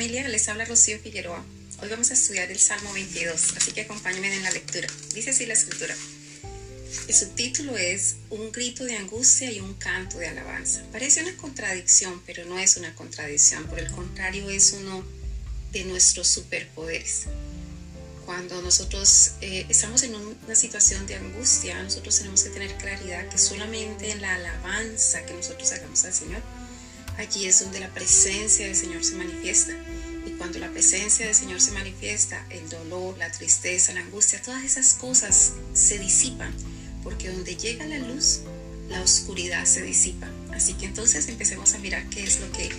familia, les habla Rocío Figueroa. Hoy vamos a estudiar el Salmo 22, así que acompáñenme en la lectura. Dice así la escritura. El subtítulo es Un grito de angustia y un canto de alabanza. Parece una contradicción, pero no es una contradicción, por el contrario es uno de nuestros superpoderes. Cuando nosotros eh, estamos en una situación de angustia, nosotros tenemos que tener claridad que solamente en la alabanza que nosotros hagamos al Señor, allí es donde la presencia del Señor se manifiesta. Y cuando la presencia del Señor se manifiesta, el dolor, la tristeza, la angustia, todas esas cosas se disipan, porque donde llega la luz, la oscuridad se disipa. Así que entonces empecemos a mirar qué es lo que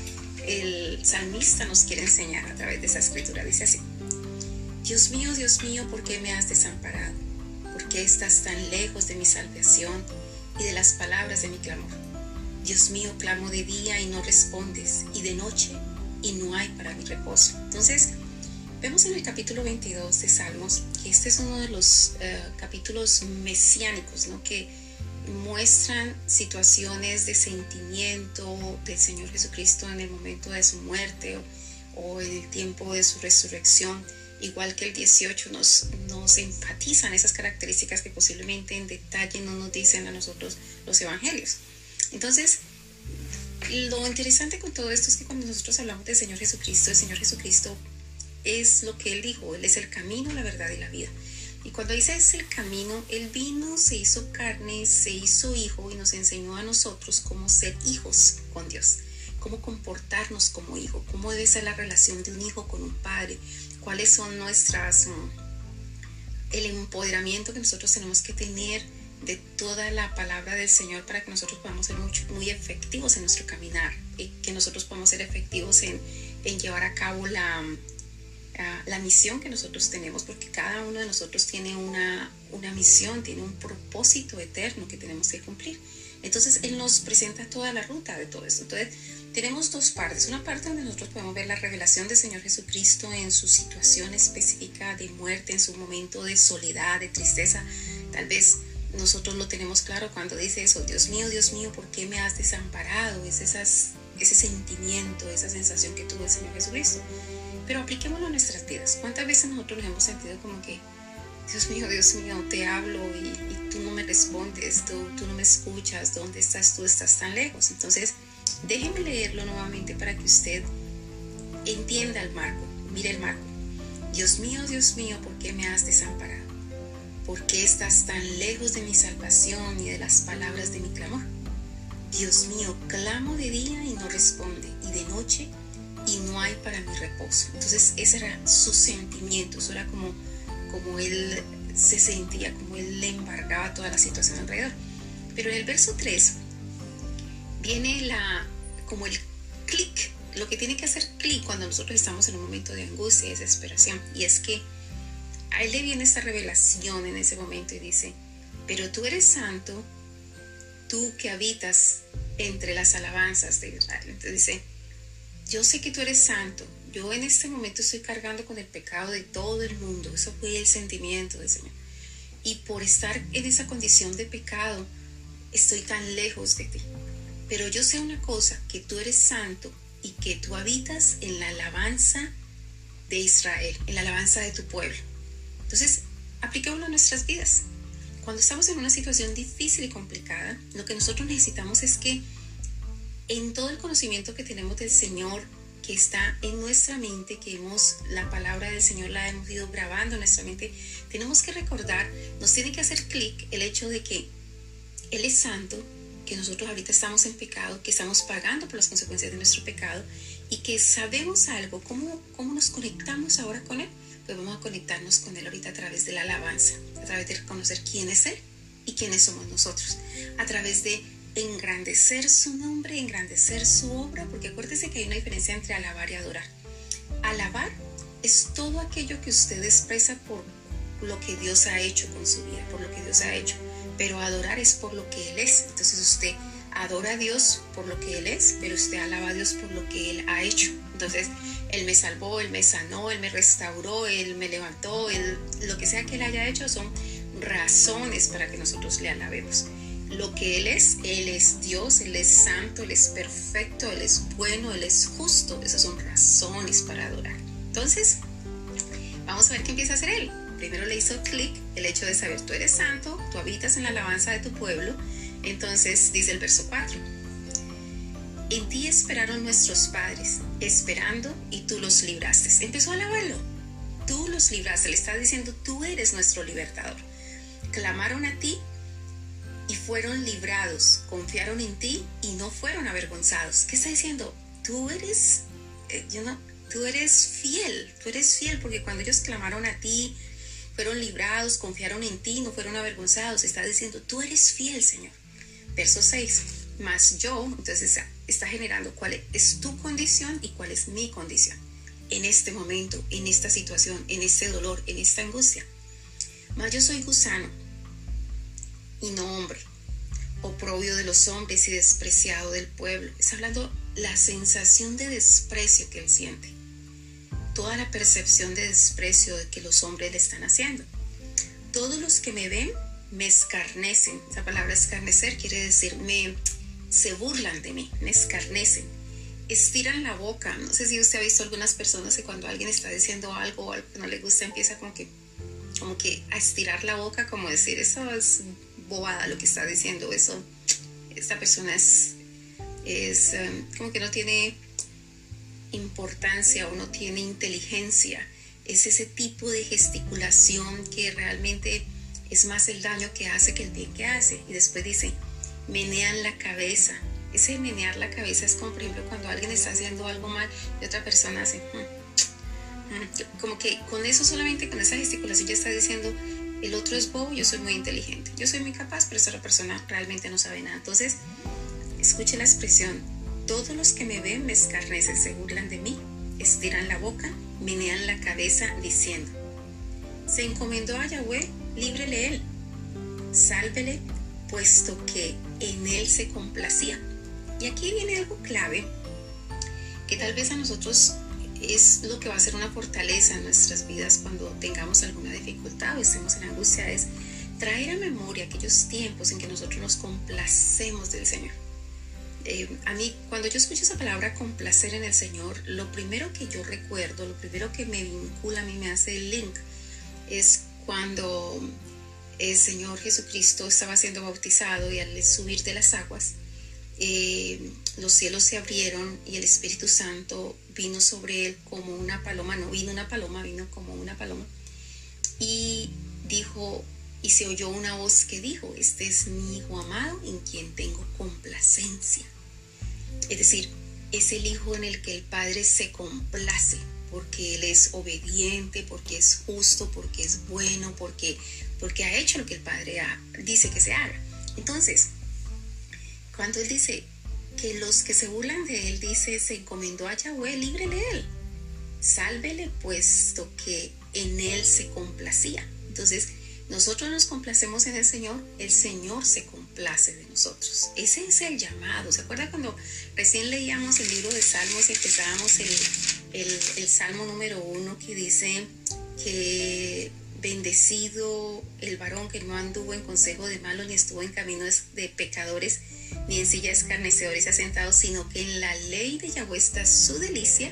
el salmista nos quiere enseñar a través de esa escritura. Dice así, Dios mío, Dios mío, ¿por qué me has desamparado? ¿Por qué estás tan lejos de mi salvación y de las palabras de mi clamor? Dios mío, clamo de día y no respondes, y de noche y no hay para mi reposo. Entonces, vemos en el capítulo 22 de Salmos que este es uno de los eh, capítulos mesiánicos, ¿no? Que muestran situaciones de sentimiento del Señor Jesucristo en el momento de su muerte o, en el tiempo de su resurrección. Igual que el 18 nos, nos enfatizan esas características que posiblemente en detalle no nos dicen a nosotros los evangelios. Entonces, lo interesante con todo esto es que cuando nosotros hablamos del Señor Jesucristo, el Señor Jesucristo es lo que Él dijo, Él es el camino, la verdad y la vida. Y cuando dice es el camino, Él vino, se hizo carne, se hizo hijo y nos enseñó a nosotros cómo ser hijos con Dios, cómo comportarnos como hijo, cómo debe ser la relación de un hijo con un padre, cuáles son nuestras, mm, el empoderamiento que nosotros tenemos que tener de toda la palabra del Señor para que nosotros podamos ser muy, muy efectivos en nuestro caminar y que nosotros podamos ser efectivos en, en llevar a cabo la, la misión que nosotros tenemos, porque cada uno de nosotros tiene una, una misión, tiene un propósito eterno que tenemos que cumplir. Entonces Él nos presenta toda la ruta de todo esto. Entonces tenemos dos partes. Una parte donde nosotros podemos ver la revelación del Señor Jesucristo en su situación específica de muerte, en su momento de soledad, de tristeza. Tal vez nosotros lo tenemos claro cuando dice eso, Dios mío, Dios mío, ¿por qué me has desamparado? Es esas, ese sentimiento, esa sensación que tuvo el Señor Jesucristo. Pero apliquémoslo a nuestras vidas. ¿Cuántas veces nosotros nos hemos sentido como que, Dios mío, Dios mío, te hablo y, tú no me respondes, tú, tú no me escuchas, ¿dónde estás tú? Estás tan lejos. Entonces, déjeme leerlo nuevamente para que usted entienda el marco, mire el marco. Dios mío, Dios mío, ¿por qué me has desamparado? ¿Por qué estás tan lejos de mi salvación y de las palabras de mi clamor? Dios mío, clamo de día y no responde, y de noche y no hay para mi reposo. Entonces ese era su sentimiento, eso era como, como él se sentía, como él le embargaba toda la situación alrededor. Pero en el verso 3 viene la, como el clic, lo que tiene que hacer clic cuando nosotros estamos en un momento de angustia y desesperación. Y es que a él le viene esta revelación en ese momento y dice, pero tú eres santo, tú que habitas entre las alabanzas de Israel. Entonces dice, yo sé que tú eres santo. Yo en este momento estoy cargando con el pecado de todo el mundo. Eso fue el sentimiento del Señor. Y por estar en esa condición de pecado, estoy tan lejos de ti. Pero yo sé una cosa, que tú eres santo y que tú habitas en la alabanza de Israel, en la alabanza de tu pueblo. Entonces, apliquémoslo a nuestras vidas. Cuando estamos en una situación difícil y complicada, lo que nosotros necesitamos es que en todo el conocimiento que tenemos del Señor, que está en nuestra mente, que hemos, la palabra del Señor la hemos ido grabando en nuestra mente, tenemos que recordar, nos tiene que hacer clic el hecho de que Él es santo, que nosotros ahorita estamos en pecado, que estamos pagando por las consecuencias de nuestro pecado y que sabemos algo, ¿cómo, cómo nos conectamos ahora con Él? Pues vamos a conectarnos con Él ahorita a través de la alabanza, a través de reconocer quién es Él y quiénes somos nosotros, a través de engrandecer su nombre, engrandecer su obra, porque acuérdese que hay una diferencia entre alabar y adorar. Alabar es todo aquello que usted expresa por lo que Dios ha hecho con su vida, por lo que Dios ha hecho, pero adorar es por lo que Él es. Entonces usted adora a Dios por lo que Él es, pero usted alaba a Dios por lo que Él ha hecho. Entonces, Él me salvó, Él me sanó, Él me restauró, Él me levantó, él, lo que sea que Él haya hecho son razones para que nosotros le alabemos. lo que Él es. Él es Dios, Él es santo, Él es perfecto, Él es bueno, Él es justo. Esas son razones para adorar. Entonces, vamos a ver qué empieza a hacer Él. Primero le hizo clic el hecho de saber, tú eres santo, tú habitas en la alabanza de tu pueblo. Entonces dice el verso 4. En ti esperaron nuestros padres, esperando y tú los libraste. Empezó a alabarlo. Tú los libraste. Le está diciendo, tú eres nuestro libertador. Clamaron a ti y fueron librados, confiaron en ti y no fueron avergonzados. ¿Qué está diciendo? Tú eres, eh, no, tú eres fiel, tú eres fiel porque cuando ellos clamaron a ti, fueron librados, confiaron en ti, no fueron avergonzados. Está diciendo, tú eres fiel, Señor. Verso 6, más yo, entonces está generando cuál es tu condición y cuál es mi condición en este momento, en esta situación, en este dolor, en esta angustia. Más yo soy gusano y no hombre, oprobio de los hombres y despreciado del pueblo. Está hablando la sensación de desprecio que él siente, toda la percepción de desprecio que los hombres le están haciendo. Todos los que me ven me escarnecen. Esa palabra escarnecer quiere decir me se burlan de mí, me escarnecen. Estiran la boca. No sé si usted ha visto algunas personas que cuando alguien está diciendo algo o algo que no le gusta empieza como que como que a estirar la boca, como decir, eso es bobada lo que está diciendo, eso, esta persona es, es um, como que no tiene importancia o no tiene inteligencia. Es ese tipo de gesticulación que realmente es más el daño que hace que el bien que hace. Y después dice, menean la cabeza. Ese menear la cabeza es como, por ejemplo, cuando alguien está haciendo algo mal y otra persona hace, hmm, hmm", como que con eso solamente, con esa gesticulación ya está diciendo, el otro es bobo, yo soy muy inteligente, yo soy muy capaz, pero esa otra persona realmente no sabe nada. Entonces, escuche la expresión, todos los que me ven me escarnecen, se burlan de mí, estiran la boca, menean la cabeza diciendo, se encomendó a Yahweh, líbrele él, sálvele, puesto que en él se complacía. Y aquí viene algo clave que tal vez a nosotros es lo que va a ser una fortaleza en nuestras vidas cuando tengamos alguna dificultad o estemos en angustia, es traer a memoria aquellos tiempos en que nosotros nos complacemos del Señor. Eh, a mí, cuando yo escucho esa palabra complacer en el Señor, lo primero que yo recuerdo, lo primero que me vincula a mí, me hace el link, es cuando el Señor Jesucristo estaba siendo bautizado y al subir de las aguas, eh, los cielos se abrieron y el Espíritu Santo vino sobre él como una paloma, no vino una paloma, vino como una paloma. Y dijo, y se oyó una voz que dijo, este es mi Hijo amado en quien tengo complacencia. Es decir, es el Hijo en el que el Padre se complace, porque Él es obediente, porque es justo, porque es bueno, porque, porque ha hecho lo que el Padre dice que se haga. Entonces, cuando él dice que los que se burlan de él, dice, se encomendó a Yahweh, líbrele él, sálvele puesto que en él se complacía. Entonces, nosotros nos complacemos en el Señor, el Señor se complace de nosotros. Ese es el llamado. ¿Se acuerda cuando recién leíamos el libro de Salmos y empezábamos el, el, el Salmo número uno que dice que bendecido el varón que no anduvo en consejo de malos ni estuvo en caminos de pecadores ni en silla escarnecedores asentados, sino que en la ley de Yahweh está su delicia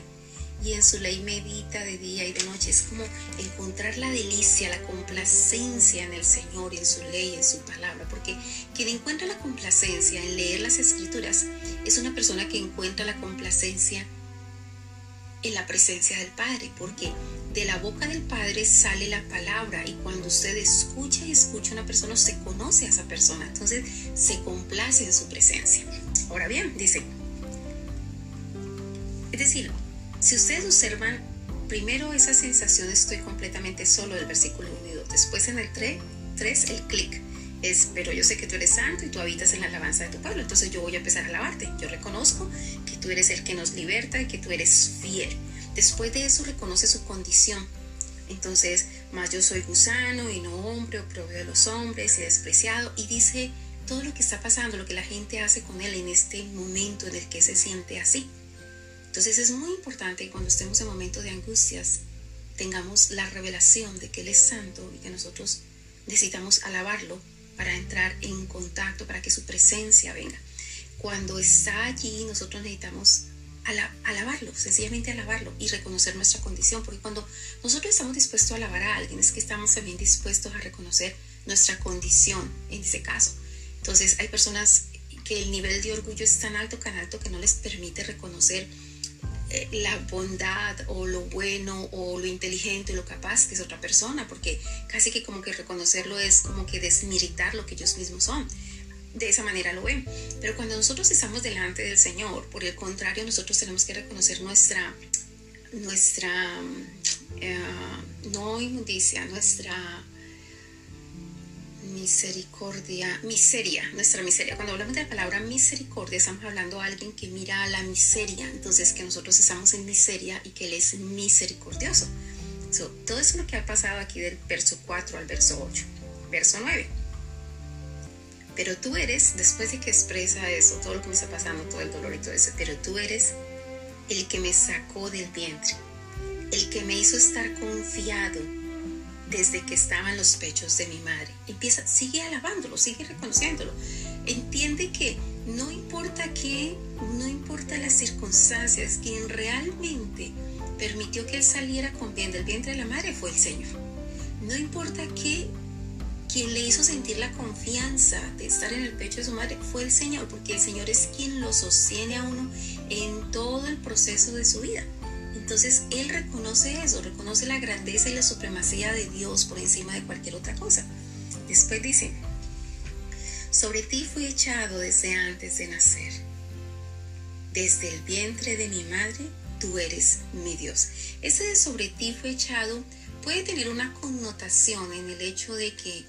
y en su ley medita de día y de noche. Es como encontrar la delicia, la complacencia en el Señor, en su ley, en su palabra, porque quien encuentra la complacencia en leer las escrituras es una persona que encuentra la complacencia en la presencia del Padre, porque de la boca del Padre sale la palabra y cuando usted escucha y escucha a una persona, se conoce a esa persona, entonces se complace en su presencia. Ahora bien, dice, es decir, si ustedes observan primero esa sensación estoy completamente solo del versículo 1 y 2, después en el 3, 3 el clic es, pero yo sé que tú eres santo y tú habitas en la alabanza de tu pueblo, entonces yo voy a empezar a alabarte. Yo reconozco tú eres el que nos liberta y que tú eres fiel. Después de eso reconoce su condición. Entonces, más yo soy gusano y no hombre, oprobio de los hombres y despreciado. Y dice todo lo que está pasando, lo que la gente hace con él en este momento en el que se siente así. Entonces es muy importante que cuando estemos en momentos de angustias tengamos la revelación de que Él es santo y que nosotros necesitamos alabarlo para entrar en contacto, para que su presencia venga. Cuando está allí, nosotros necesitamos alabarlo, sencillamente alabarlo y reconocer nuestra condición, porque cuando nosotros estamos dispuestos a alabar a alguien, es que estamos también dispuestos a reconocer nuestra condición en ese caso. Entonces hay personas que el nivel de orgullo es tan alto, tan alto que no les permite reconocer eh, la bondad o lo bueno o lo inteligente o lo capaz que es otra persona, porque casi que como que reconocerlo es como que desmilitar lo que ellos mismos son. De esa manera lo ven. Pero cuando nosotros estamos delante del Señor, por el contrario, nosotros tenemos que reconocer nuestra, nuestra, eh, no inmundicia, nuestra misericordia, miseria, nuestra miseria. Cuando hablamos de la palabra misericordia, estamos hablando de alguien que mira a la miseria, entonces que nosotros estamos en miseria y que Él es misericordioso. todo eso es lo que ha pasado aquí del verso 4 al verso 8. Verso 9. Pero tú eres, después de que expresa eso, todo lo que me está pasando, todo el dolor y todo eso, pero tú eres el que me sacó del vientre, el que me hizo estar confiado desde que estaba en los pechos de mi madre. Empieza, sigue alabándolo, sigue reconociéndolo. Entiende que no importa qué, no importa las circunstancias, quien realmente permitió que él saliera con bien del vientre de la madre fue el Señor. No importa qué, quien le hizo sentir la confianza de estar en el pecho de su madre fue el Señor, porque el Señor es quien lo sostiene a uno en todo el proceso de su vida. Entonces Él reconoce eso, reconoce la grandeza y la supremacía de Dios por encima de cualquier otra cosa. Después dice, sobre ti fui echado desde antes de nacer. Desde el vientre de mi madre, tú eres mi Dios. Ese de sobre ti fue echado puede tener una connotación en el hecho de que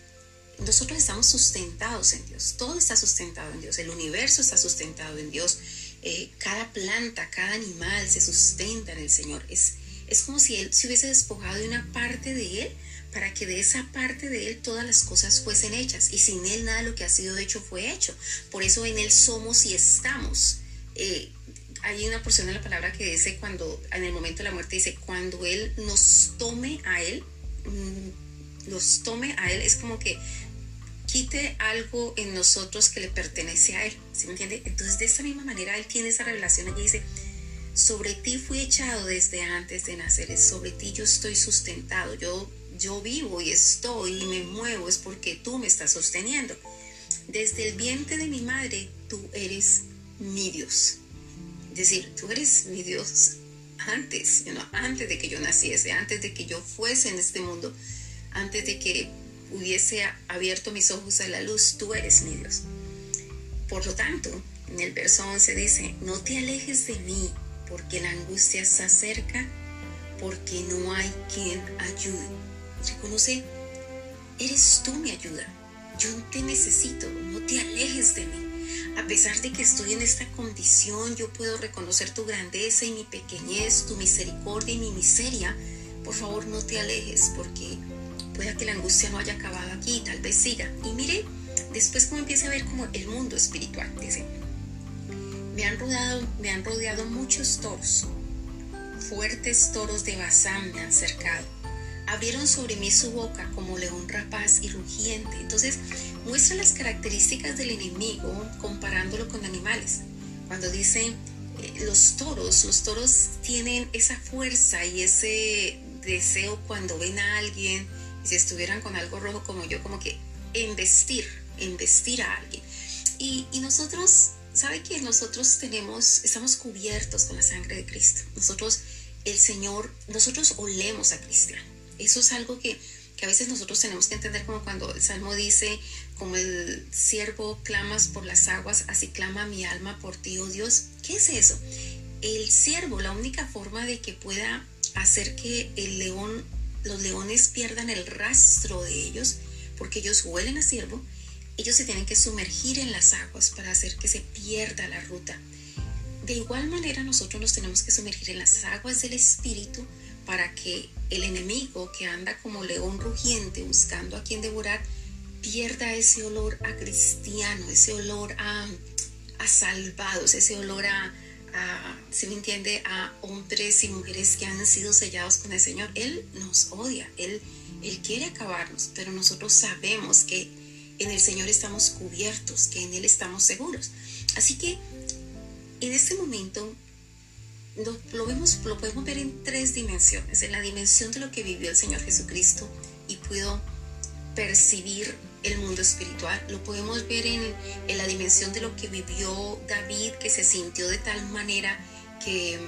nosotros estamos sustentados en Dios. Todo está sustentado en Dios. El universo está sustentado en Dios. Eh, cada planta, cada animal se sustenta en el Señor. Es, es como si Él se hubiese despojado de una parte de Él para que de esa parte de Él todas las cosas fuesen hechas. Y sin Él nada lo que ha sido hecho fue hecho. Por eso en Él somos y estamos. Eh, hay una porción de la palabra que dice cuando, en el momento de la muerte, dice, cuando Él nos tome a Él, mm, nos tome a Él, es como que quite algo en nosotros que le pertenece a Él. ¿Sí me entiende? Entonces, de esta misma manera, Él tiene esa revelación y dice, sobre ti fui echado desde antes de nacer, sobre ti yo estoy sustentado, yo, yo vivo y estoy y me muevo, es porque tú me estás sosteniendo. Desde el vientre de mi madre, tú eres mi Dios. Es decir, tú eres mi Dios antes, antes de que yo naciese, antes de que yo fuese en este mundo, antes de que hubiese abierto mis ojos a la luz, tú eres mi Dios. Por lo tanto, en el verso 11 dice, no te alejes de mí, porque la angustia se acerca, porque no hay quien ayude. Reconoce, eres tú mi ayuda. Yo te necesito, no te alejes de mí. A pesar de que estoy en esta condición, yo puedo reconocer tu grandeza y mi pequeñez, tu misericordia y mi miseria. Por favor, no te alejes, porque pueda que la angustia no haya acabado aquí, tal vez siga. Y mire, después como empieza a ver como el mundo espiritual, dice, me han rodeado, me han rodeado muchos toros, fuertes toros de Bazán me han cercado. Abrieron sobre mí su boca como león rapaz y rugiente. Entonces muestra las características del enemigo comparándolo con animales. Cuando dice eh, los toros, los toros tienen esa fuerza y ese deseo cuando ven a alguien, si estuvieran con algo rojo como yo, como que embestir, embestir a alguien. Y, nosotros, ¿sabe que nosotros tenemos, estamos cubiertos con la sangre de Cristo? Nosotros, el Señor, nosotros olemos a cristiano. Eso es algo que, que a veces nosotros tenemos que entender como cuando el Salmo dice, como el siervo clamas por las aguas, así clama mi alma por ti, oh Dios. ¿Qué es eso? El siervo, la única forma de que pueda hacer que el león los leones pierdan el rastro de ellos, porque ellos huelen a ciervo, ellos se tienen que sumergir en las aguas para hacer que se pierda la ruta. De igual manera nosotros nos tenemos que sumergir en las aguas del Espíritu para que el enemigo que anda como león rugiente buscando a quien devorar pierda ese olor a cristiano, ese olor a, a salvados, ese olor a, si me entiende, a hombres y mujeres que han sido sellados con el Señor. Él nos odia, Él, Él quiere acabarnos, pero nosotros sabemos que en el Señor estamos cubiertos, que en Él estamos seguros. Así que en este momento lo, vemos, lo podemos ver en tres dimensiones. En la dimensión de lo que vivió el Señor Jesucristo y pudo percibir el mundo espiritual. Lo podemos ver en, en la dimensión de lo que vivió David, que se sintió de tal manera que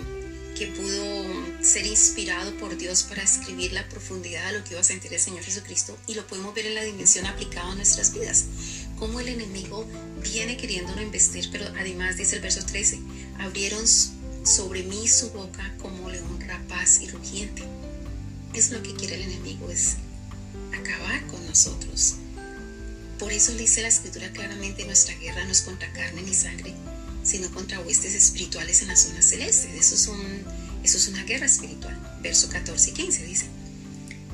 que pudo ser inspirado por Dios para escribir la profundidad de lo que iba a sentir el Señor Jesucristo y lo podemos ver en la dimensión aplicada a nuestras vidas. Cómo el enemigo viene queriéndolo investir, pero además dice el verso 13, abrieron sobre mí su boca como león rapaz y rugiente. Es lo que quiere el enemigo, es acabar con nosotros. Por eso dice la escritura claramente, nuestra guerra no es contra carne ni sangre, sino contra huestes espirituales en la zona celeste. Eso es, una guerra espiritual. Verso 14 y 15 dice,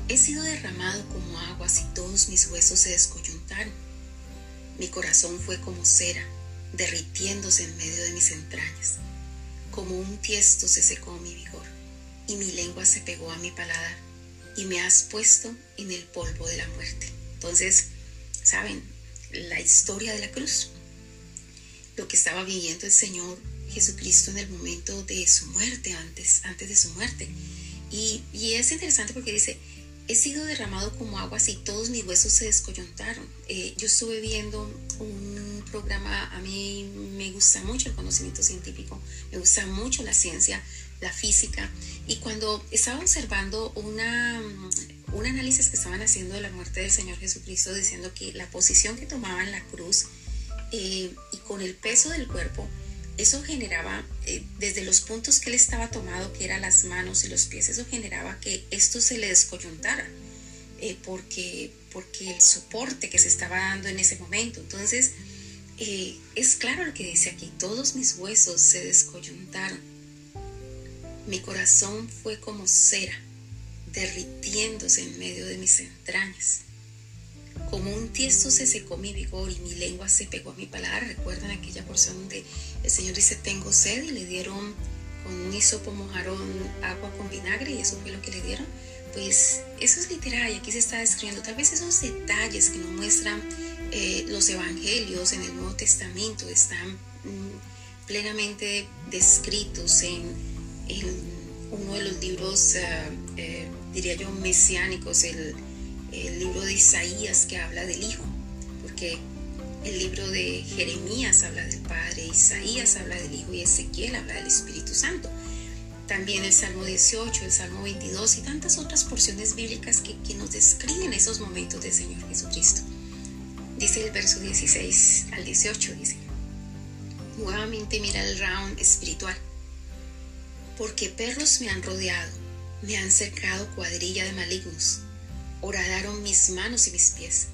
he sido derramado como aguas y todos mis huesos se descoyuntaron. Mi corazón fue como cera, derritiéndose en medio de mis entrañas. Como un tiesto se secó mi vigor, y mi lengua se pegó a mi paladar, y me has puesto en el polvo de la muerte. Entonces, ¿saben? La historia de la cruz lo que estaba viviendo el Señor Jesucristo en el momento de su muerte, antes, antes de su muerte. Y, es interesante porque dice, he sido derramado como agua y todos mis huesos se descoyuntaron. Eh, yo estuve viendo un programa, a mí me gusta mucho el conocimiento científico, me gusta mucho la ciencia, la física, y cuando estaba observando una, un análisis que estaban haciendo de la muerte del Señor Jesucristo, diciendo que la posición que tomaba en la cruz, eh, y con el peso del cuerpo, eso generaba, eh, desde los puntos que él estaba tomado, que eran las manos y los pies, eso generaba que esto se le descoyuntara, eh, porque, porque el soporte que se estaba dando en ese momento. Entonces, es claro lo que dice aquí, todos mis huesos se descoyuntaron. Mi corazón fue como cera, derritiéndose en medio de mis entrañas. Como un tiesto se secó mi vigor y mi lengua se pegó a mi paladar. ¿Recuerdan aquella porción donde el Señor dice, tengo sed? Y le dieron con un hisopo mojaron agua con vinagre y eso fue lo que le dieron. Pues eso es literal y aquí se está describiendo tal vez esos detalles que nos muestran eh, los evangelios en el Nuevo Testamento están mm, plenamente descritos en, uno de los libros, ah, eh, diría yo, mesiánicos, el libro de Isaías que habla del Hijo, porque el libro de Jeremías habla del Padre, Isaías habla del Hijo y Ezequiel habla del Espíritu Santo. También el Salmo 18, el Salmo 22 y tantas otras porciones bíblicas que, que nos describen esos momentos del Señor Jesucristo. Dice el verso 16 al 18, dice, nuevamente mira el round espiritual, porque perros me han rodeado, me han cercado cuadrilla de malignos horadaron mis manos y mis pies.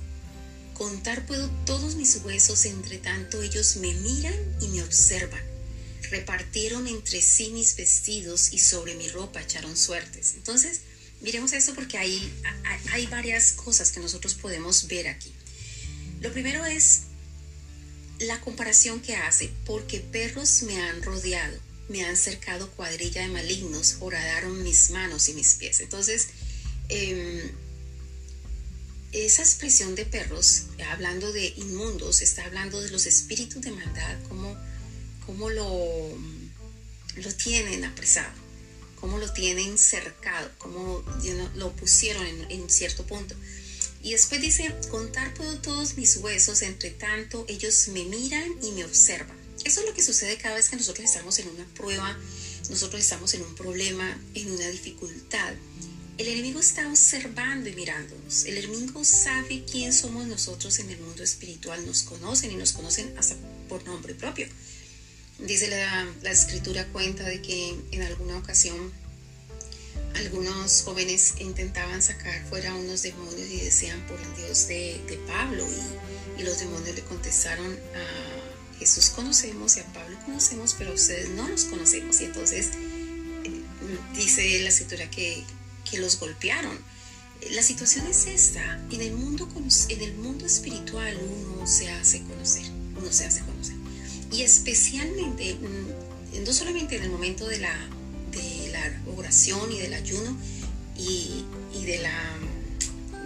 Contar puedo todos mis huesos, entre tanto ellos me miran y me observan. Repartieron entre sí mis vestidos y sobre mi ropa echaron suertes. Entonces, miremos esto porque hay, hay varias cosas que nosotros podemos ver aquí. Lo primero es la comparación que hace, porque perros me han rodeado, me han cercado cuadrilla de malignos, horadaron mis manos y mis pies. Entonces, eh, esa expresión de perros, hablando de inmundos, está hablando de los espíritus de maldad, cómo, cómo lo, lo tienen apresado, cómo lo tienen cercado, cómo lo pusieron en, en cierto punto. Y después dice, contar puedo todos mis huesos, entre tanto ellos me miran y me observan. Eso es lo que sucede cada vez que nosotros estamos en una prueba, nosotros estamos en un problema, en una dificultad. El enemigo está observando y mirándonos. El enemigo sabe quién somos nosotros en el mundo espiritual. Nos conocen y nos conocen hasta por nombre propio. Dice la, escritura cuenta de que en alguna ocasión algunos jóvenes intentaban sacar fuera unos demonios y decían por el Dios de, Pablo y, y, los demonios le contestaron a Jesús conocemos y a Pablo conocemos, pero ustedes no nos conocemos. Y entonces eh, dice la escritura que que los golpearon. La situación es esta, en el mundo, en el mundo espiritual uno se hace conocer, uno se hace conocer. Y especialmente, mm, no solamente en el momento de la, de la oración y del ayuno y, de, la,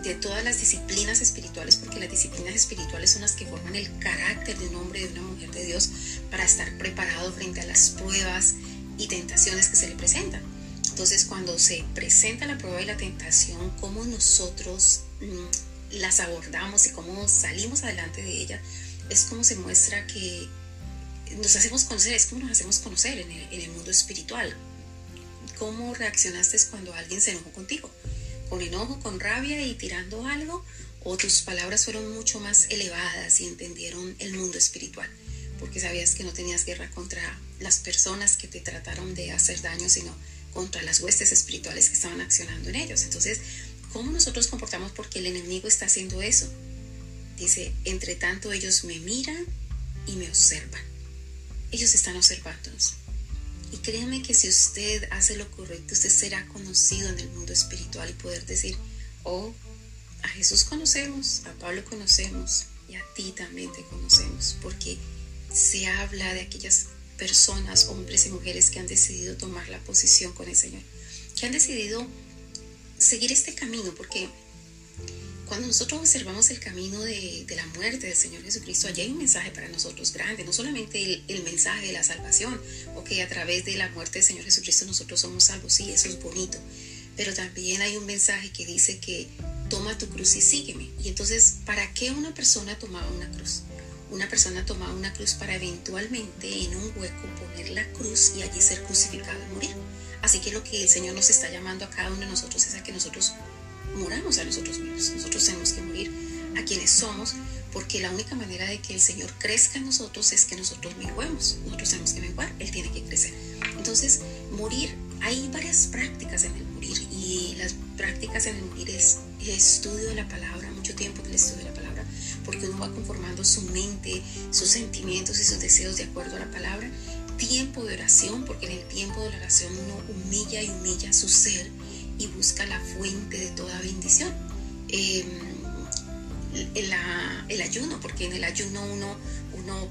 de todas las disciplinas espirituales, porque las disciplinas espirituales son las que forman el carácter de un hombre y de una mujer de Dios para estar preparado frente a las pruebas y tentaciones que se le presentan. Entonces, cuando se presenta la prueba y la tentación, cómo nosotros mm, las abordamos y cómo salimos adelante de ella, es como se muestra que nos hacemos conocer, es como nos hacemos conocer en el, en el mundo espiritual. ¿Cómo reaccionaste cuando alguien se enojó contigo? ¿Con enojo, con rabia y tirando algo? ¿O tus palabras fueron mucho más elevadas y entendieron el mundo espiritual? Porque sabías que no tenías guerra contra las personas que te trataron de hacer daño, sino contra las huestes espirituales que estaban accionando en ellos. Entonces, ¿cómo nosotros comportamos porque el enemigo está haciendo eso? Dice, entre tanto ellos me miran y me observan. Ellos están observándonos. Y créame que si usted hace lo correcto, usted será conocido en el mundo espiritual y poder decir, oh, a Jesús conocemos, a Pablo conocemos y a ti también te conocemos, porque se habla de aquellas personas, hombres y mujeres que han decidido tomar la posición con el Señor, que han decidido seguir este camino, porque cuando nosotros observamos el camino de, la muerte del Señor Jesucristo, allí hay un mensaje para nosotros grande, no solamente el, mensaje de la salvación, o que a través de la muerte del Señor Jesucristo nosotros somos salvos, sí, eso es bonito, pero también hay un mensaje que dice que toma tu cruz y sígueme. Y entonces, ¿para qué una persona tomaba una cruz? Una persona tomaba una cruz para eventualmente en un hueco poner la cruz y allí ser crucificado y morir. Así que lo que el Señor nos está llamando a cada uno de nosotros es a que nosotros moramos a nosotros mismos. Nosotros tenemos que morir a quienes somos, porque la única manera de que el Señor crezca en nosotros es que nosotros menguemos. Nosotros tenemos que menguar, Él tiene que crecer. Entonces, morir, hay varias prácticas en el morir, y las prácticas en el morir es el estudio de la palabra, mucho tiempo el estudio de la palabra, porque uno va conformando su mente, sus sentimientos y sus deseos de acuerdo a la palabra. Tiempo de oración, porque en el tiempo de la oración uno humilla y humilla su ser y busca la fuente de toda bendición. Em, el, ayuno, porque en el ayuno uno, uno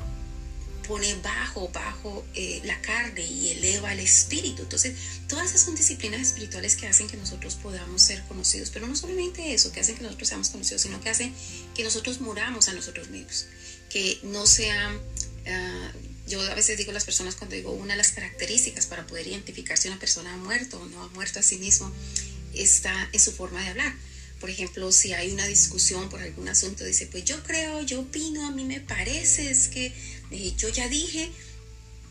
pone bajo, bajo eh, la carne y eleva el espíritu. Entonces, todas esas son disciplinas espirituales que hacen que nosotros podamos ser conocidos. Pero no solamente eso, que hacen que nosotros seamos conocidos, sino que hacen que nosotros muramos a nosotros mismos. Que no sea, ah, yo a veces digo a las personas cuando digo una de las características para poder identificar si una persona ha muerto o no ha muerto a sí mismo está en su forma de hablar. Por ejemplo, si hay una discusión por algún asunto, dice, pues yo creo, yo opino, a mí me parece, es que eh, yo ya dije.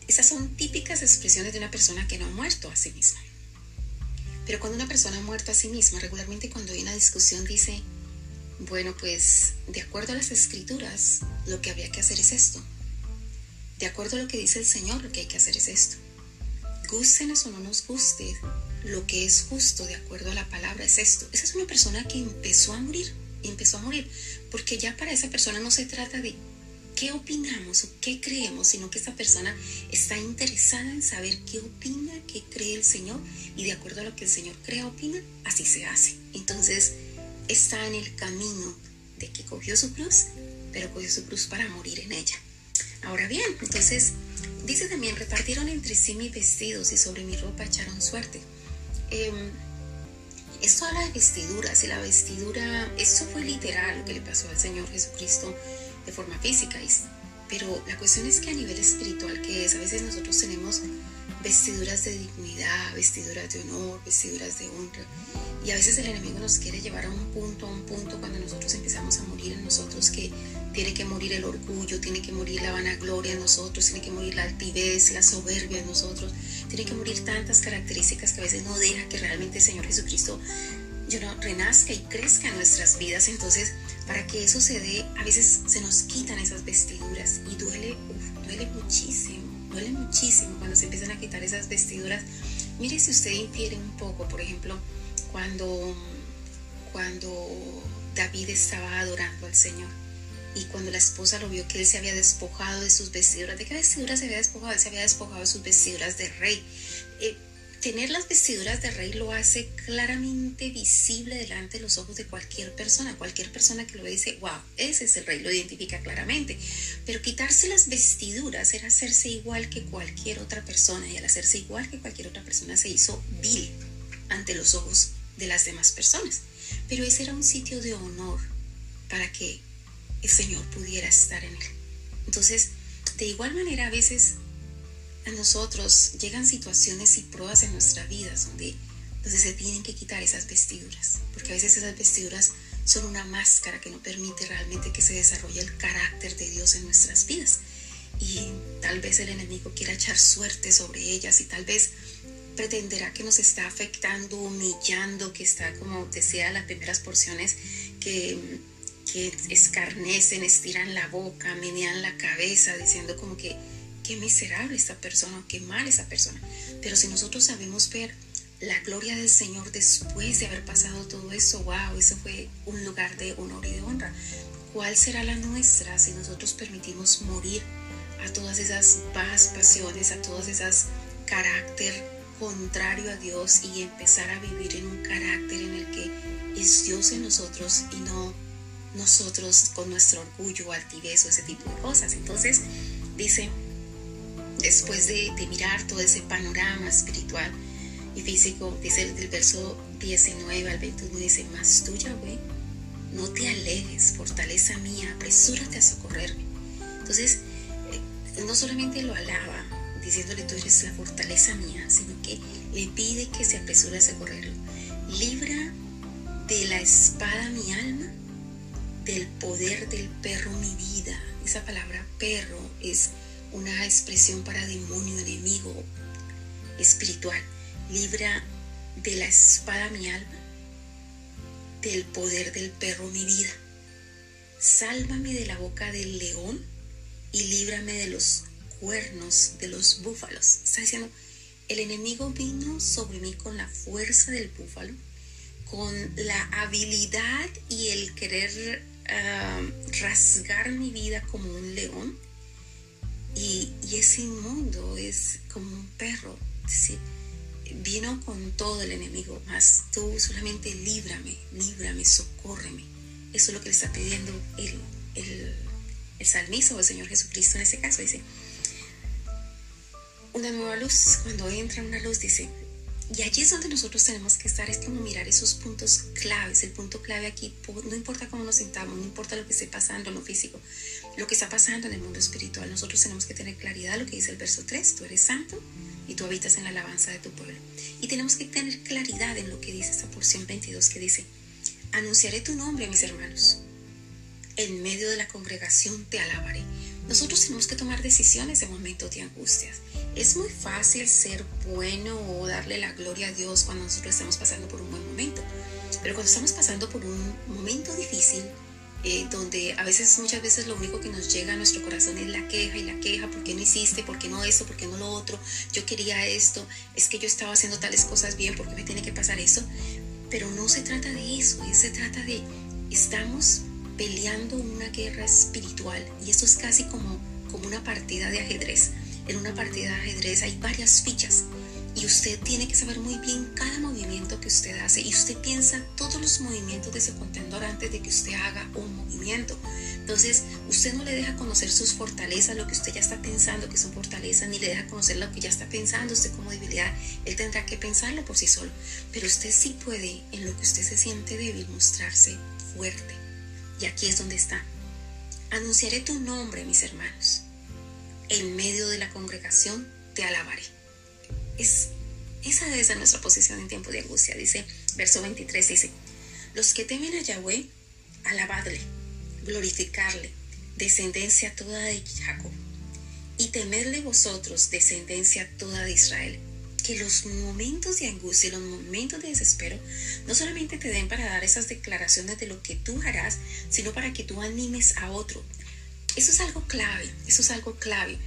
Esas son típicas expresiones de una persona que no ha muerto a sí misma. Pero cuando una persona ha muerto a sí misma, regularmente cuando hay una discusión dice, bueno, pues de acuerdo a las escrituras, lo que había que hacer es esto de acuerdo a lo que dice el Señor, lo que hay que hacer es esto. Gústenos o no nos guste, lo que es justo de acuerdo a la palabra es esto. Esa es una persona que empezó a morir, empezó a morir, porque ya para esa persona no se trata de qué opinamos o qué creemos, sino que esa persona está interesada en saber qué opina, qué cree el Señor, y de acuerdo a lo que el Señor crea, opina, así se hace. Entonces, está en el camino de que cogió su cruz, pero cogió su cruz para morir en ella. Ahora bien, entonces dice también, repartieron entre sí mis vestidos y sobre mi ropa echaron suerte. Eh, esto habla de vestiduras y la vestidura, eso fue literal lo que le pasó al Señor Jesucristo de forma física, pero la cuestión es que a nivel espiritual, que es, a veces nosotros tenemos vestiduras de dignidad, vestiduras de honor, vestiduras de honra. Y a veces el enemigo nos quiere llevar a un punto, a un punto cuando nosotros empezamos a morir en nosotros, que tiene que morir el orgullo, tiene que morir la vanagloria en nosotros, tiene que morir la altivez, la soberbia en nosotros, tiene que morir tantas características que a veces no deja que realmente el Señor Jesucristo yo no, renazca y crezca en nuestras vidas. Entonces, para que eso se dé, a veces se nos quitan esas vestiduras y duele, duele muchísimo duele muchísimo cuando se empiezan a quitar esas vestiduras. Mire si usted infiere un poco, por ejemplo, cuando, cuando David estaba adorando al Señor y cuando la esposa lo vio que él se había despojado de sus vestiduras, ¿de qué vestiduras se había despojado? Él se había despojado de sus vestiduras de rey. Eh, tener las vestiduras de rey lo hace claramente visible delante de los ojos de cualquier persona. Cualquier persona que lo ve dice, wow, ese es el rey, lo identifica claramente. Pero quitarse las vestiduras era hacerse igual que cualquier otra persona y al hacerse igual que cualquier otra persona se hizo vil ante los ojos de las demás personas. pero ese era un sitio de honor para que el Señor pudiera estar en él. Entonces, de igual manera, a veces a nosotros llegan situaciones y pruebas en nuestra vida donde, donde se tienen que quitar esas vestiduras, porque a veces esas vestiduras son una máscara que no permite realmente que se desarrolle el carácter de Dios en nuestras vidas. Y tal vez el enemigo quiera echar suerte sobre ellas y tal vez pretenderá que nos está afectando, humillando, que está, como decía las primeras porciones, que, que escarnecen, estiran la boca, menean la cabeza, diciendo como que qué miserable esta persona, qué mal esa persona. Pero si nosotros sabemos ver la gloria del Señor después de haber pasado todo eso, wow, eso fue un lugar de honor y de honra. ¿Cuál será la nuestra si nosotros permitimos morir a todas esas bajas pasiones, a todas esas carácter contrario a Dios y empezar a vivir en un carácter en el que es Dios en nosotros y no nosotros con nuestro orgullo, altivez o ese tipo de cosas. Entonces, dice, después de, mirar todo ese panorama espiritual y físico, dice el verso 19 al 21, dice, más tuya, güey, no te alejes, fortaleza mía, apresúrate a socorrerme. Entonces, eh, no solamente lo alaba, diciéndole tú eres la fortaleza mía, sino que le pide que se apresure a socorrerlo. Libra de la espada mi alma, del poder del perro mi vida. Esa palabra perro es una expresión para demonio, enemigo espiritual. Libra de la espada mi alma, del poder del perro mi vida. Sálvame de la boca del león y líbrame de los cuernos de los búfalos. Está diciendo, el enemigo vino sobre mí con la fuerza del búfalo, con la habilidad y el querer rasgar mi vida como un león. Y, y, es inmundo, es como un perro. vino con todo el enemigo, más tú solamente líbrame, líbrame, socórreme. Eso es lo que le está pidiendo el, el, el salmista o el Señor Jesucristo en ese caso. Dice, una nueva luz, cuando entra una luz, dice, y allí es donde nosotros tenemos que estar, es como mirar esos puntos claves. El punto clave aquí, no importa cómo nos sentamos, no importa lo que esté pasando en lo físico, lo que está pasando en el mundo espiritual, nosotros tenemos que tener claridad, lo que dice el verso 3, tú eres santo y tú habitas en la alabanza de tu pueblo. Y tenemos que tener claridad en lo que dice esta porción 22 que dice, anunciaré tu nombre a mis hermanos, en medio de la congregación te alabaré. Nosotros tenemos que tomar decisiones en momentos de angustias. Es muy fácil ser bueno o darle la gloria a Dios cuando nosotros estamos pasando por un buen momento. Pero cuando estamos pasando por un momento difícil, eh, donde a veces, muchas veces lo único que nos llega a nuestro corazón es la queja y la queja, ¿por qué no hiciste? ¿Por qué no esto? ¿Por qué no lo otro? Yo quería esto, es que yo estaba haciendo tales cosas bien, ¿por qué me tiene que pasar eso? Pero no se trata de eso, se trata de, estamos peleando una guerra espiritual y esto es casi como, como una partida de ajedrez. En una partida de ajedrez hay varias fichas y usted tiene que saber muy bien cada movimiento que usted hace y usted piensa todos los movimientos de ese contendor antes de que usted haga un movimiento. Entonces, usted no le deja conocer sus fortalezas, lo que usted ya está pensando que son fortalezas, ni le deja conocer lo que ya está pensando usted como debilidad. Él tendrá que pensarlo por sí solo. Pero usted sí puede, en lo que usted se siente débil, mostrarse fuerte. Y aquí es donde está. Anunciaré tu nombre, mis hermanos. En medio de la congregación te alabaré. Es, esa debe ser nuestra posición en tiempo de angustia. Dice, verso 23 dice, los que temen a Yahweh, alabadle, glorificarle, descendencia toda de Jacob, y temedle vosotros, descendencia toda de Israel que los momentos de angustia, los momentos de desespero, no solamente te den para dar esas declaraciones de lo que tú harás, sino para que tú animes a otro. Eso es algo clave, eso es algo clave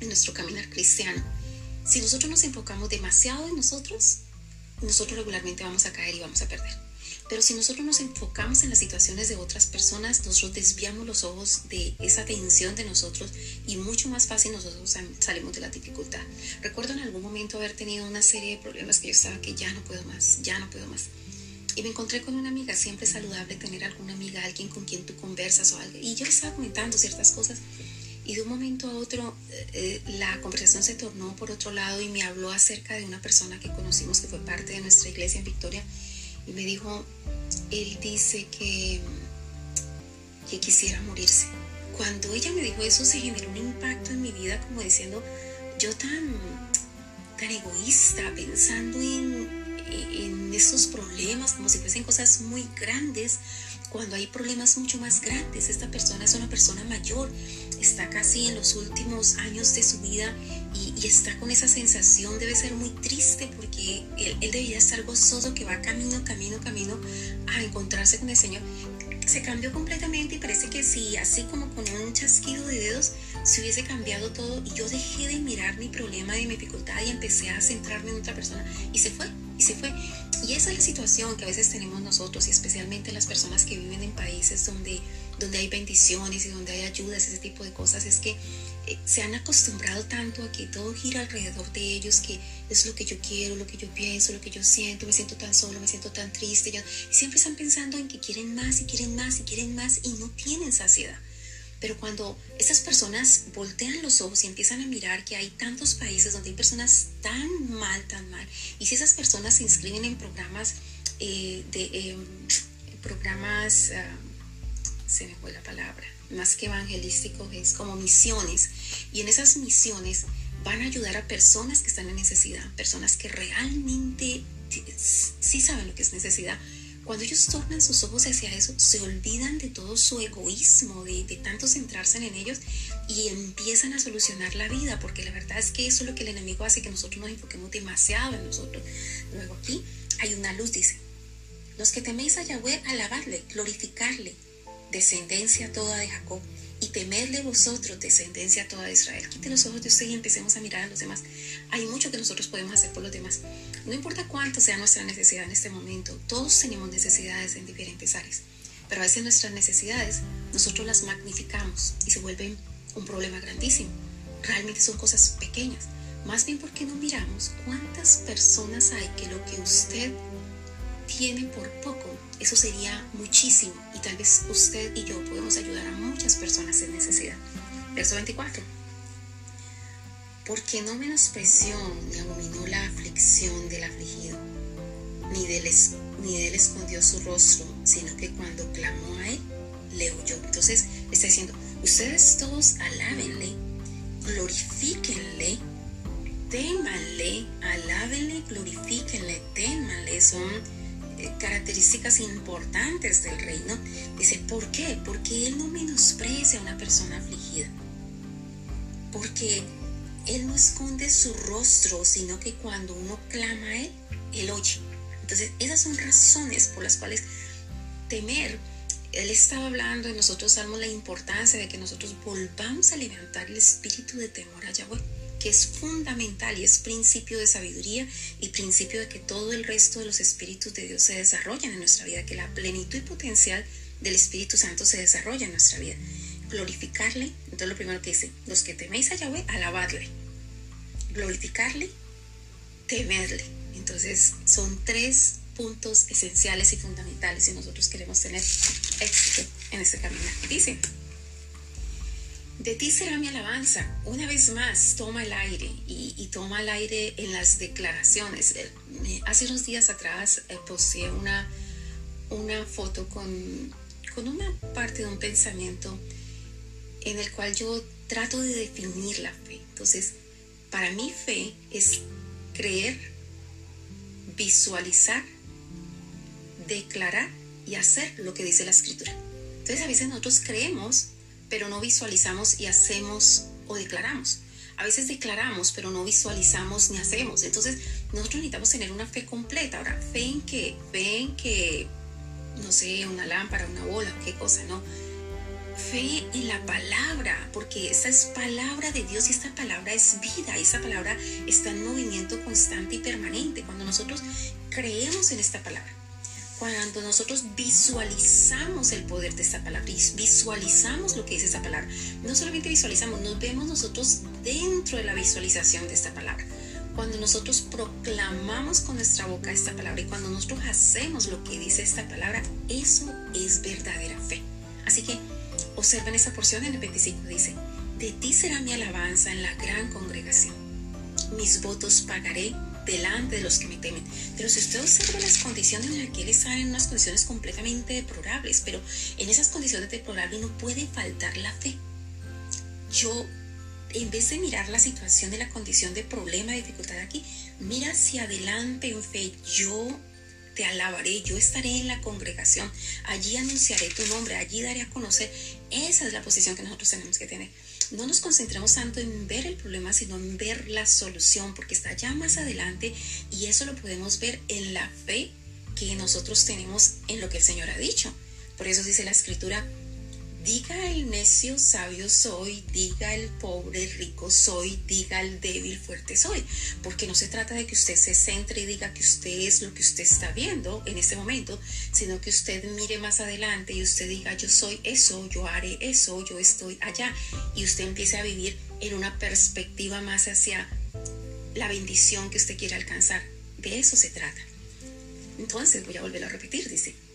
en nuestro caminar cristiano. Si nosotros nos enfocamos demasiado en nosotros, nosotros regularmente vamos a caer y vamos a perder. Pero si nosotros nos enfocamos en las situaciones de otras personas, nosotros desviamos los ojos de esa atención de nosotros y mucho más fácil nosotros salimos de la dificultad. Recuerdo en algún momento haber tenido una serie de problemas que yo estaba que ya no puedo más, ya no puedo más. Y me encontré con una amiga, siempre es saludable tener alguna amiga, alguien con quien tú conversas o algo. Y yo estaba comentando ciertas cosas y de un momento a otro eh, la conversación se tornó por otro lado y me habló acerca de una persona que conocimos que fue parte de nuestra iglesia en Victoria y me dijo, él dice que, que quisiera morirse. Cuando ella me dijo eso se generó un impacto en mi vida como diciendo, yo tan, tan egoísta, pensando en, en estos problemas como si fuesen cosas muy grandes, cuando hay problemas mucho más grandes. Esta persona es una persona mayor, está casi en los últimos años de su vida y, está con esa sensación, debe ser muy triste porque él, él debería estar gozoso que va camino, camino, camino a encontrarse con el Señor. Se cambió completamente y parece que si así como con un chasquido de dedos se hubiese cambiado todo y yo dejé de mirar mi problema y mi dificultad y empecé a centrarme en otra persona y se fue, y se fue. Y esa es la situación que a veces tenemos nosotros y especialmente las personas que viven en países donde, donde hay bendiciones y donde hay ayudas, ese tipo de cosas, es que eh, se han acostumbrado tanto a que todo gira alrededor de ellos, que es lo que yo quiero, lo que yo pienso, lo que yo siento, me siento tan solo, me siento tan triste, ya, siempre están pensando en que quieren más y quieren más y quieren más y no tienen saciedad. Pero cuando esas personas voltean los ojos y empiezan a mirar que hay tantos países donde hay personas tan mal, tan mal, y si esas personas se inscriben en programas eh, de em, programas, ah, se me fue la palabra, más que evangelísticos, es como misiones, y en esas misiones van a ayudar a personas que están en necesidad, personas que realmente sí saben lo que es necesidad, cuando ellos tornan sus ojos hacia eso, se olvidan de todo su egoísmo, de, tanto centrarse en ellos y empiezan a solucionar la vida, porque la verdad es que eso es lo que el enemigo hace, que nosotros nos enfoquemos demasiado en nosotros. Luego aquí hay una luz, dice, los que teméis a Yahweh, alabadle, glorificarle, descendencia toda de Jacob y temerle vosotros, descendencia toda de Israel. Quite los ojos de usted y empecemos a mirar a los demás. Hay mucho que nosotros podemos hacer por los demás. No importa cuánto sea nuestra necesidad en este momento, todos tenemos necesidades en diferentes áreas. Pero a veces nuestras necesidades nosotros las magnificamos y se vuelven un problema grandísimo. Realmente son cosas pequeñas. Más bien porque no miramos cuántas personas hay que lo que usted tiene por poco, eso sería muchísimo y tal vez usted y yo podemos ayudar a muchas personas en necesidad. Verso 24. Porque no menospreció ni abominó la aflicción del afligido, ni de él, ni él escondió su rostro, sino que cuando clamó a él, le oyó. Entonces está diciendo, ustedes todos alábenle, glorifíquenle, témanle, alábenle, glorifíquenle, témanle. Son características importantes del reino, dice, ¿por qué? Porque Él no menosprecia a una persona afligida. Porque Él no esconde su rostro, sino que cuando uno clama a Él, Él oye. Entonces, esas son razones por las cuales temer. Él estaba hablando en nosotros, Salmos, la importancia de que nosotros volvamos a levantar el espíritu de temor a Yahweh que es fundamental y es principio de sabiduría y principio de que todo el resto de los espíritus de Dios se desarrollen en nuestra vida, que la plenitud y potencial del Espíritu Santo se desarrolla en nuestra vida. Glorificarle, entonces lo primero que dice, los que teméis a Yahweh, alabadle. Glorificarle, temerle. Entonces son tres puntos esenciales y fundamentales si nosotros queremos tener éxito en este camino. Dice, de ti será mi alabanza. Una vez más, toma el aire y, toma el aire en las declaraciones. Eh, hace unos días atrás eh, posteé una, una foto con, con una parte de un pensamiento en el cual yo trato de definir la fe. Entonces, para mí fe es creer, visualizar, declarar y hacer lo que dice la escritura. Entonces, a veces nosotros creemos pero no visualizamos y hacemos o declaramos. A veces declaramos, pero no visualizamos ni hacemos. Entonces, nosotros necesitamos tener una fe completa. Ahora, fe en que, fe en que, no sé, una lámpara, una bola, qué cosa, ¿no? Fe en la palabra, porque esa es palabra de Dios y esta palabra es vida, esa palabra está en movimiento constante y permanente. Cuando nosotros creemos en esta palabra, cuando nosotros visualizamos el poder de esta palabra, visualizamos lo que dice esta palabra, no solamente visualizamos, nos vemos nosotros dentro de la visualización de esta palabra. Cuando nosotros proclamamos con nuestra boca esta palabra y cuando nosotros hacemos lo que dice esta palabra, eso es verdadera fe. Así que observen esa porción en el 25, dice, de ti será mi alabanza en la gran congregación. Mis votos pagaré delante de los que me temen. Pero si usted observa las condiciones en las que él está en unas condiciones completamente deplorables, pero en esas condiciones deplorables no puede faltar la fe. Yo, en vez de mirar la situación de la condición de problema, de dificultad aquí, mira hacia adelante en fe. Yo te alabaré, yo estaré en la congregación, allí anunciaré tu nombre, allí daré a conocer. Esa es la posición que nosotros tenemos que tener no nos concentremos tanto en ver el problema, sino en ver la solución, porque está ya más adelante y eso lo podemos ver en la fe que nosotros tenemos en lo que el Señor ha dicho. Por eso dice la escritura, Diga el necio sabio soy, diga el pobre rico soy, diga el débil fuerte soy. Porque no se trata de que usted se centre y diga que usted es lo que usted está viendo en este momento, sino que usted mire más adelante y usted diga yo soy eso, yo haré eso, yo estoy allá. Y usted empiece a vivir en una perspectiva más hacia la bendición que usted quiere alcanzar. De eso se trata. Entonces voy a volver a repetir, dice.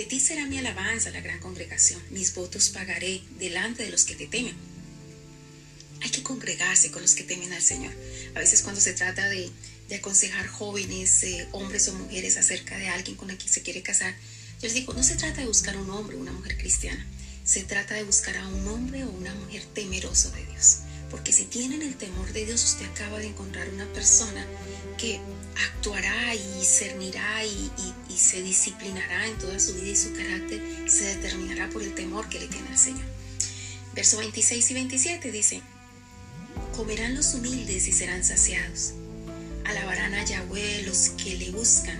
De ti será mi alabanza, la gran congregación. Mis votos pagaré delante de los que te temen. Hay que congregarse con los que temen al Señor. A veces cuando se trata de, aconsejar jóvenes, eh, hombres o mujeres acerca de alguien con que se quiere casar, yo les digo, no se trata de buscar un hombre o una mujer cristiana. Se trata de buscar a un hombre o una mujer temeroso de Dios. Porque si tienen el temor de Dios, usted acaba de encontrar una persona que actuará y discernirá y, se disciplinará en toda su vida y su carácter se determinará por el temor que le tiene al Señor. Verso 26 y 27 dice, comerán los humildes y serán saciados. Alabarán a Yahweh los que le buscan.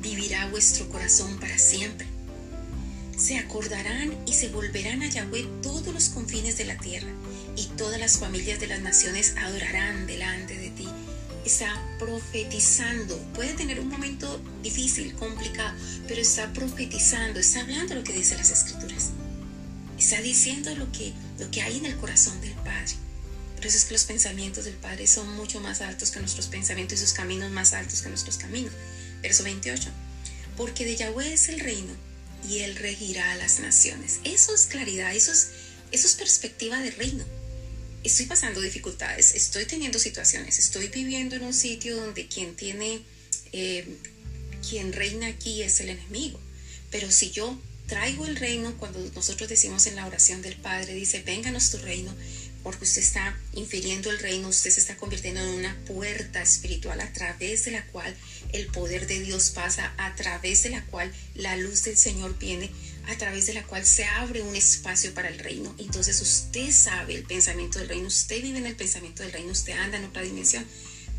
Vivirá vuestro corazón para siempre. Se acordarán y se volverán a Yahweh todos los confines de la tierra, y todas las familias de las naciones adorarán delante de ti está profetizando. Puede tener un momento difícil, complicado, pero está profetizando, está hablando lo que dice las escrituras. Está diciendo lo que, lo que hay en el corazón del Padre. Por eso es que los pensamientos del Padre son mucho más altos que nuestros pensamientos y sus caminos más altos que nuestros caminos. Verso 28. Porque de Yahweh es el reino y Él regirá a las naciones. Eso es claridad, eso es, eso es perspectiva de reino estoy pasando dificultades, estoy teniendo situaciones, estoy viviendo en un sitio donde quien tiene, eh, quien reina aquí es el enemigo. Pero si yo traigo el reino, cuando nosotros decimos en la oración del Padre, dice, vénganos tu reino, porque usted está infiriendo el reino, usted se está convirtiendo en una puerta espiritual a través de la cual el poder de Dios pasa, a través de la cual la luz del Señor viene, a través de la cual se abre un espacio para el reino. Entonces usted sabe el pensamiento del reino, usted vive en el pensamiento del reino, usted anda en otra dimensión.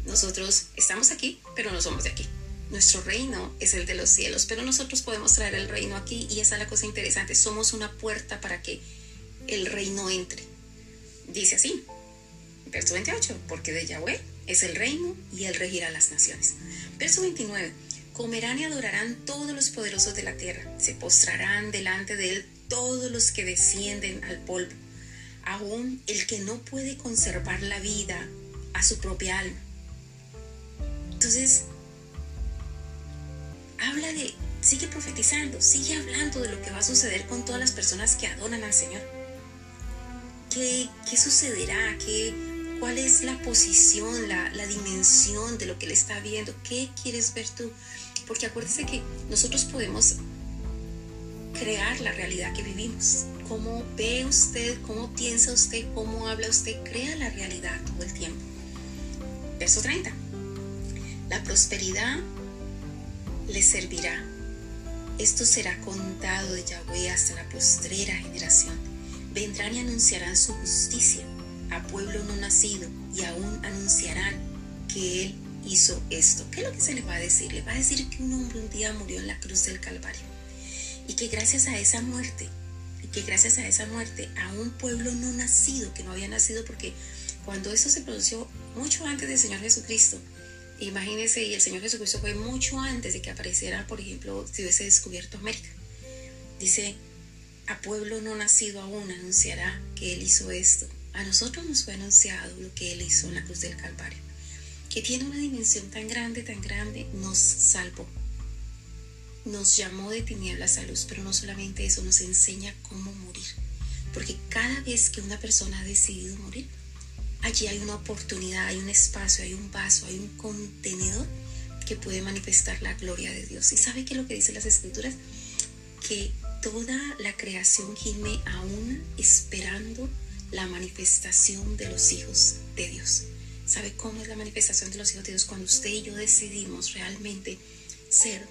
Nosotros estamos aquí, pero no somos de aquí. Nuestro reino es el de los cielos, pero nosotros podemos traer el reino aquí y esa es la cosa interesante. Somos una puerta para que el reino entre. Dice así, verso 28, porque de Yahweh es el reino y él regirá las naciones. Verso 29, comerán y adorarán todos los poderosos de la tierra, se postrarán delante de él todos los que descienden al polvo, aún el que no puede conservar la vida a su propia alma. Entonces, habla de, sigue profetizando, sigue hablando de lo que va a suceder con todas las personas que adoran al Señor. ¿Qué, sucederá? ¿Qué, ¿Cuál es la posición, la, la dimensión de lo que él está viendo? ¿Qué quieres ver tú? Porque acuérdese que nosotros podemos crear la realidad que vivimos. Cómo ve usted, cómo piensa usted, cómo habla usted, crea la realidad todo el tiempo. Verso 30. La prosperidad le servirá. Esto será contado de Yahweh hasta la postrera generación vendrán y anunciarán su justicia a pueblo no nacido y aún anunciarán que Él hizo esto. ¿Qué es lo que se le va a decir? Le va a decir que un hombre un día murió en la cruz del Calvario y que gracias a esa muerte, y que gracias a esa muerte a un pueblo no nacido, que no había nacido porque cuando eso se produjo mucho antes del Señor Jesucristo, imagínense, y el Señor Jesucristo fue mucho antes de que apareciera, por ejemplo, si hubiese descubierto América. Dice, a pueblo no nacido aún anunciará que Él hizo esto. A nosotros nos fue anunciado lo que Él hizo en la cruz del Calvario, que tiene una dimensión tan grande, tan grande, nos salvó. Nos llamó de tinieblas a luz, pero no solamente eso, nos enseña cómo morir. Porque cada vez que una persona ha decidido morir, allí hay una oportunidad, hay un espacio, hay un vaso, hay un contenedor que puede manifestar la gloria de Dios. ¿Y sabe qué es lo que dicen las escrituras? Que toda la creación gime aún esperando la manifestación de los hijos de Dios. ¿Sabe cómo es la manifestación de los hijos de Dios? Cuando usted y yo decidimos realmente ser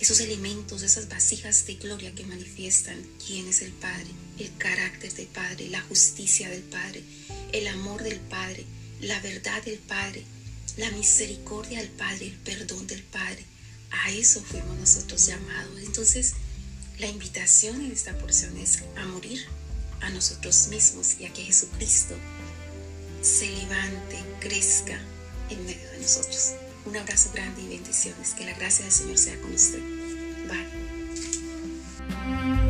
esos elementos, esas vasijas de gloria que manifiestan quién es el Padre, el carácter del Padre, la justicia del Padre, el amor del Padre, la verdad del Padre, la misericordia del Padre, el perdón del Padre. A eso fuimos nosotros llamados. Entonces, la invitación en esta porción es a morir a nosotros mismos y a que Jesucristo se levante, crezca en medio de nosotros. Un abrazo grande y bendiciones. Que la gracia del Señor sea con usted. Bye.